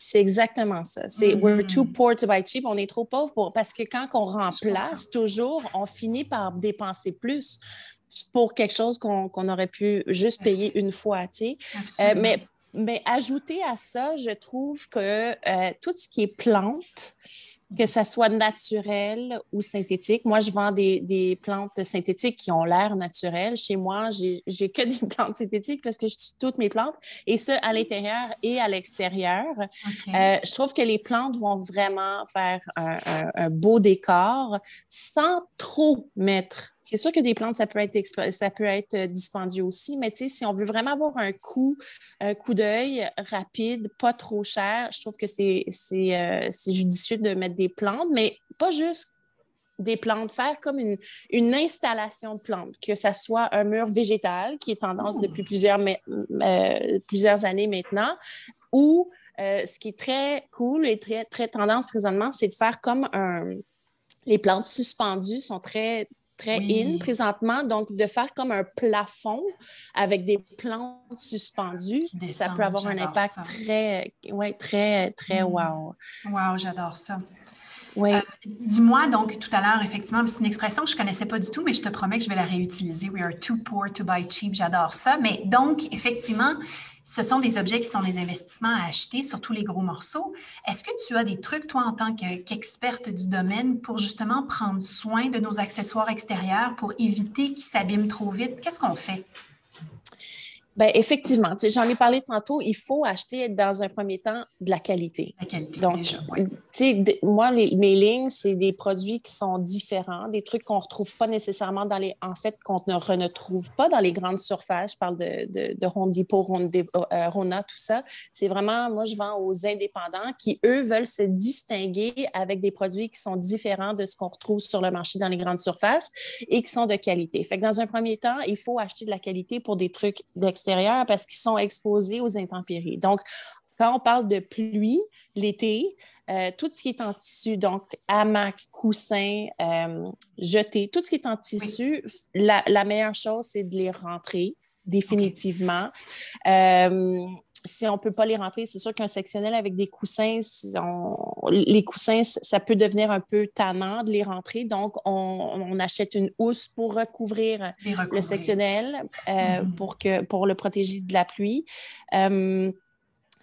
C'est exactement ça. C'est we're too poor to buy cheap. On est trop pauvre pour, parce que quand on remplace toujours, on finit par dépenser plus pour quelque chose qu'on aurait pu juste payer une fois. Tu euh, mais, mais ajouter à ça, je trouve que euh, tout ce qui est plante, que ça soit naturel ou synthétique. Moi, je vends des, plantes synthétiques qui ont l'air naturelles. Chez moi, j'ai que des plantes synthétiques parce que je tue toutes mes plantes, et ce, à l'intérieur et à l'extérieur. Euh, je trouve que les plantes vont vraiment faire un, beau décor sans trop mettre. C'est sûr que des plantes, ça peut être, ça peut être euh, dispendieux aussi, mais si on veut vraiment avoir un coup, un coup d'œil rapide, pas trop cher, je trouve que c'est euh, judicieux de mettre des plantes, mais pas juste des plantes, faire comme une, une installation de plantes, que ce soit un mur végétal, qui est tendance oh. depuis plusieurs, euh, plusieurs années maintenant, ou euh, ce qui est très cool et très, très tendance présentement, c'est de faire comme un... Les plantes suspendues sont très, très in présentement. Donc, de faire comme un plafond avec des plantes suspendues, ça peut avoir un impact très, ouais, très, très mm. wow. Wow, j'adore ça. Oui. Euh, dis-moi, donc, tout à l'heure, effectivement, c'est une expression que je ne connaissais pas du tout, mais je te promets que je vais la réutiliser. We are too poor to buy cheap. J'adore ça. Mais donc, effectivement, ce sont des objets qui sont des investissements à acheter, surtout les gros morceaux. Est-ce que tu as des trucs, toi, en tant qu'experte du domaine, pour justement prendre soin de nos accessoires extérieurs pour éviter qu'ils s'abîment trop vite? Qu'est-ce qu'on fait? Bien, effectivement, j'en ai parlé tantôt, il faut acheter dans un premier temps de la qualité. La qualité, Donc, moi, mes lignes, c'est des produits qui sont différents, des trucs qu'on ne retrouve pas nécessairement dans les... En fait, qu'on ne retrouve pas dans les grandes surfaces. Je parle de, de, de Home Depot, euh, Rona, tout ça. C'est vraiment, moi, je vends aux indépendants qui, eux, veulent se distinguer avec des produits qui sont différents de ce qu'on retrouve sur le marché dans les grandes surfaces et qui sont de qualité. Fait que dans un premier temps, il faut acheter de la qualité pour des trucs d'extérieur parce qu'ils sont exposés aux intempéries. Donc, quand on parle de pluie l'été, euh, tout ce qui est en tissu, donc hamac, coussin, euh, jeté, tout ce qui est en tissu, la, meilleure chose, c'est de les rentrer définitivement. Euh, si on ne peut pas les rentrer, c'est sûr qu'un sectionnel avec des coussins, les coussins, ça peut devenir un peu tannant de les rentrer. Donc, on, achète une housse pour recouvrir, le sectionnel euh, mm-hmm. pour, que, pour le protéger de la pluie. Euh,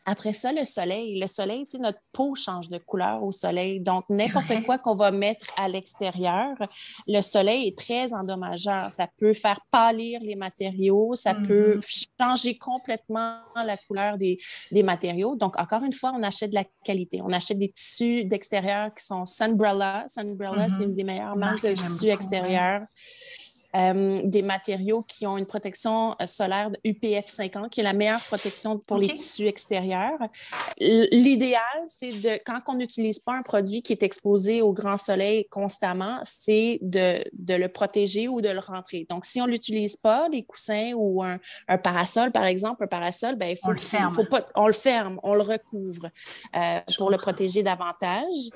après ça, le soleil. Le soleil, tu sais, notre peau change de couleur au soleil. Donc, n'importe quoi qu'on va mettre à l'extérieur, le soleil est très endommageur. Ça peut faire pâlir les matériaux, ça peut mm-hmm. changer complètement la couleur des, des, matériaux. Donc, encore une fois, on achète de la qualité. On achète des tissus d'extérieur qui sont Sunbrella. Sunbrella, c'est mm-hmm. une des meilleures marques de tissus extérieurs. Euh, des matériaux qui ont une protection euh, solaire de UPF 50, qui est la meilleure protection pour les tissus extérieurs. L'idéal, c'est de, quand on n'utilise pas un produit qui est exposé au grand soleil constamment, c'est de, de, le protéger ou de le rentrer. Donc, si on ne l'utilise pas, les coussins ou un, un, parasol, par exemple, un parasol, ben, il faut, on le ferme. Faut pas, on le ferme, on le recouvre euh, pour le protéger davantage.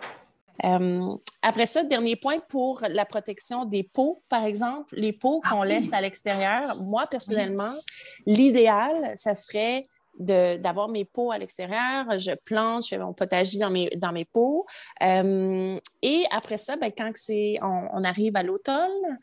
Euh, après ça, dernier point pour la protection des pots, par exemple, les pots qu'on ah laisse à l'extérieur. Moi, personnellement, l'idéal, ça serait d'avoir mes pots à l'extérieur. Je plante, je fais mon potager dans mes, dans mes pots. Euh, et après ça, ben, quand on, arrive à l'automne,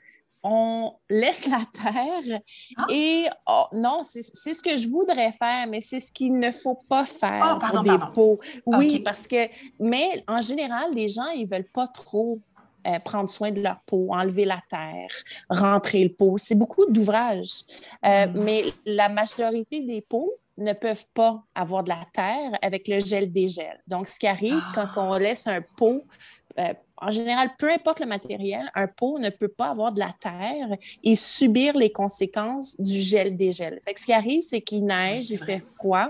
on laisse la terre ah. et oh, non, c'est ce que je voudrais faire, mais c'est ce qu'il ne faut pas faire oh, pour des pots. Oui, parce que, mais en général, les gens, ils ne veulent pas trop euh, prendre soin de leur peau, enlever la terre, rentrer le pot. C'est beaucoup d'ouvrages. Euh, hmm. Mais la majorité des pots ne peuvent pas avoir de la terre avec le gel dégel. Donc, ce qui arrive quand ah. on laisse un pot euh, en général, peu importe le matériel, un pot ne peut pas avoir de la terre et subir les conséquences du gel-dégel. ce qui arrive, c'est qu'il neige, il fait froid.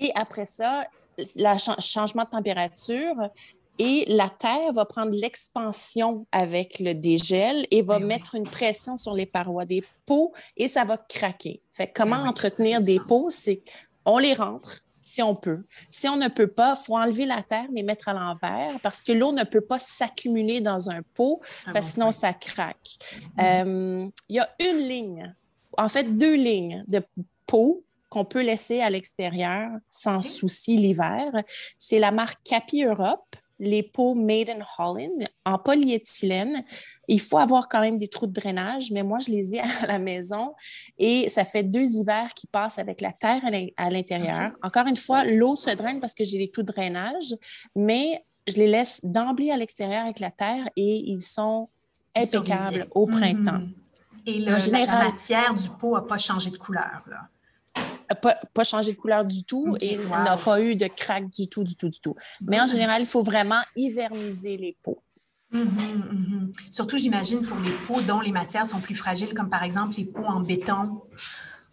Et après ça, le changement de température et la terre va prendre l'expansion avec le dégel et va ben mettre une pression sur les parois des pots et ça va craquer. Fait comment ben entretenir des pots, c'est on les rentre, si on peut. Si on ne peut pas, il faut enlever la terre, les mettre à l'envers parce que l'eau ne peut pas s'accumuler dans un pot parce que sinon ça craque. Euh, il y a une ligne, en fait deux lignes de pot qu'on peut laisser à l'extérieur sans souci l'hiver. C'est la marque Capi Europe les pots Made in Holland en polyéthylène. Il faut avoir quand même des trous de drainage, mais moi, je les ai à la maison et ça fait deux hivers qui passent avec la terre à l'intérieur. Encore une fois, l'eau se draine parce que j'ai des trous de drainage, mais je les laisse d'emblée à l'extérieur avec la terre et ils sont impeccables au printemps. Mhm. Et le, la, matière du pot n'a pas changé de couleur. Là. Pas, pas, changé de couleur du tout et n'a pas eu de craque du tout, du tout, du tout. Mais en général, il faut vraiment hiverniser les pots. Mhm, mhm. Surtout, j'imagine, pour les pots dont les matières sont plus fragiles, comme par exemple les pots en béton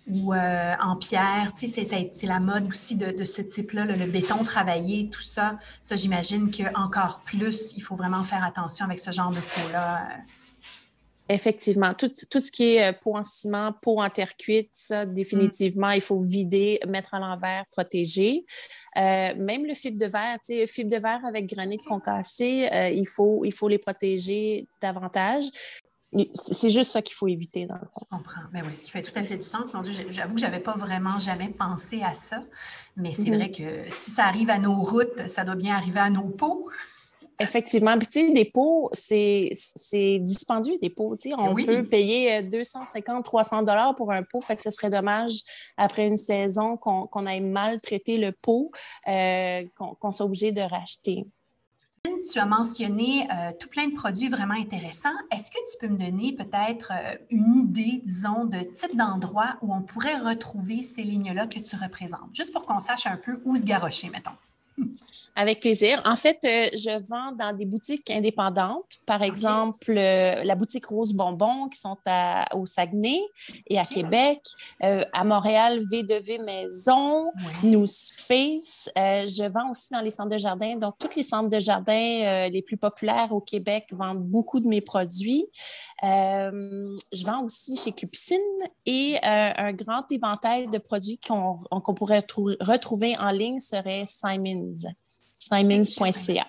ou euh, en pierre. Tu sais, c'est la mode aussi de, ce type-là, le, béton travaillé, tout ça. Ça, j'imagine qu'encore plus, il faut vraiment faire attention avec ce genre de peau-là. Effectivement, tout, ce qui est euh, peau en ciment, peau en terre cuite, ça, définitivement, il faut vider, mettre à l'envers, protéger. Euh, même le fibre de verre, tu sais, fibre de verre avec granit concassé, il, faut, il faut les protéger davantage. C'est juste ça qu'il faut éviter, dans le fond. Je comprends. Mais ben oui, ce qui fait tout à fait du sens. Mon Dieu, j'avoue que je n'avais pas vraiment jamais pensé à ça. Mais c'est mm-hmm. vrai que si ça arrive à nos routes, ça doit bien arriver à nos pots. Effectivement. Puis, tu sais, des pots, c'est dispendieux, des pots. Tu sais, on peut payer 250, euh, 300 dollars pour un pot. Fait que ce serait dommage, après une saison, qu'on ait mal traité le pot, euh, qu'on soit obligé de racheter. Tu as mentionné euh, tout plein de produits vraiment intéressants. Est-ce que tu peux me donner peut-être euh, une idée, disons, de type d'endroit où on pourrait retrouver ces lignes-là que tu représentes, juste pour qu'on sache un peu où se garrocher, mettons? Avec plaisir. En fait, euh, je vends dans des boutiques indépendantes, par exemple euh, la boutique Rose Bonbon qui sont au Saguenay et à Québec, euh, à Montréal V2V Maison, New Space. je vends aussi dans les centres de jardin. Donc, tous les centres de jardin les plus populaires au Québec vendent beaucoup de mes produits. je vends aussi chez Clupicine et un grand éventail de produits qu'on pourrait retrouver en ligne serait Simon Simons.ca.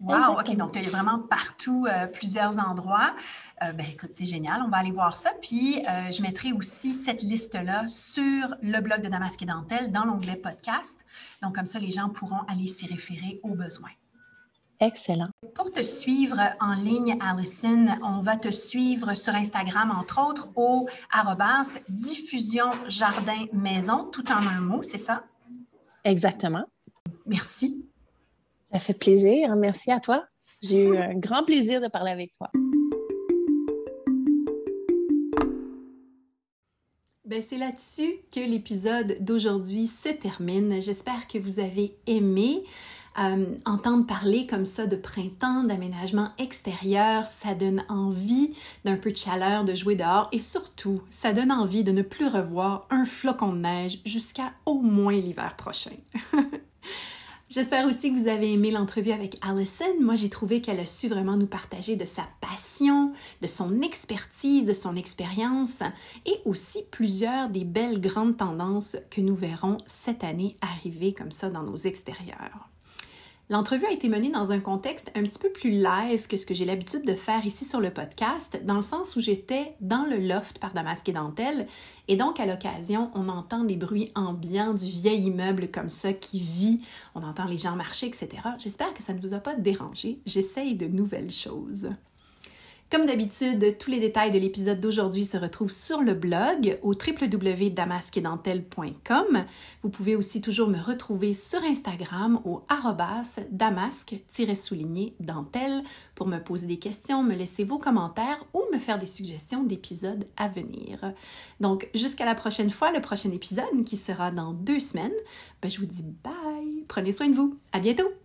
Wow, OK. Donc, il y a vraiment partout euh, plusieurs endroits. Euh, ben, écoute, c'est génial. On va aller voir ça. Puis, euh, je mettrai aussi cette liste-là sur le blog de Damasque et Dentelle dans l'onglet podcast. Donc, comme ça, les gens pourront aller s'y référer au besoin. Excellent. Pour te suivre en ligne, Allison, on va te suivre sur Instagram, entre autres, au arrobas diffusion jardin maison, tout en un mot, c'est ça? Exactement. Merci. Ça fait plaisir. Merci à toi. J'ai eu un grand plaisir de parler avec toi. Ben, c'est là-dessus que l'épisode d'aujourd'hui se termine. J'espère que vous avez aimé. Euh, entendre parler comme ça de printemps, d'aménagement extérieur, ça donne envie d'un peu de chaleur, de jouer dehors et surtout, ça donne envie de ne plus revoir un flocon de neige jusqu'à au moins l'hiver prochain. J'espère aussi que vous avez aimé l'entrevue avec Allison. Moi, j'ai trouvé qu'elle a su vraiment nous partager de sa passion, de son expertise, de son expérience et aussi plusieurs des belles grandes tendances que nous verrons cette année arriver comme ça dans nos extérieurs. L'entrevue a été menée dans un contexte un petit peu plus live que ce que j'ai l'habitude de faire ici sur le podcast, dans le sens où j'étais dans le loft par Damasque et Dentelle, et donc à l'occasion, on entend des bruits ambiants du vieil immeuble comme ça qui vit, on entend les gens marcher, etc. J'espère que ça ne vous a pas dérangé, j'essaye de nouvelles choses. Comme d'habitude, tous les détails de l'épisode d'aujourd'hui se retrouvent sur le blog au www.damasquedentelle.com. Vous pouvez aussi toujours me retrouver sur Instagram au arrobas damasque-souligné dentelle pour me poser des questions, me laisser vos commentaires ou me faire des suggestions d'épisodes à venir. Donc, jusqu'à la prochaine fois, le prochain épisode qui sera dans deux semaines, ben, je vous dis bye, prenez soin de vous, à bientôt!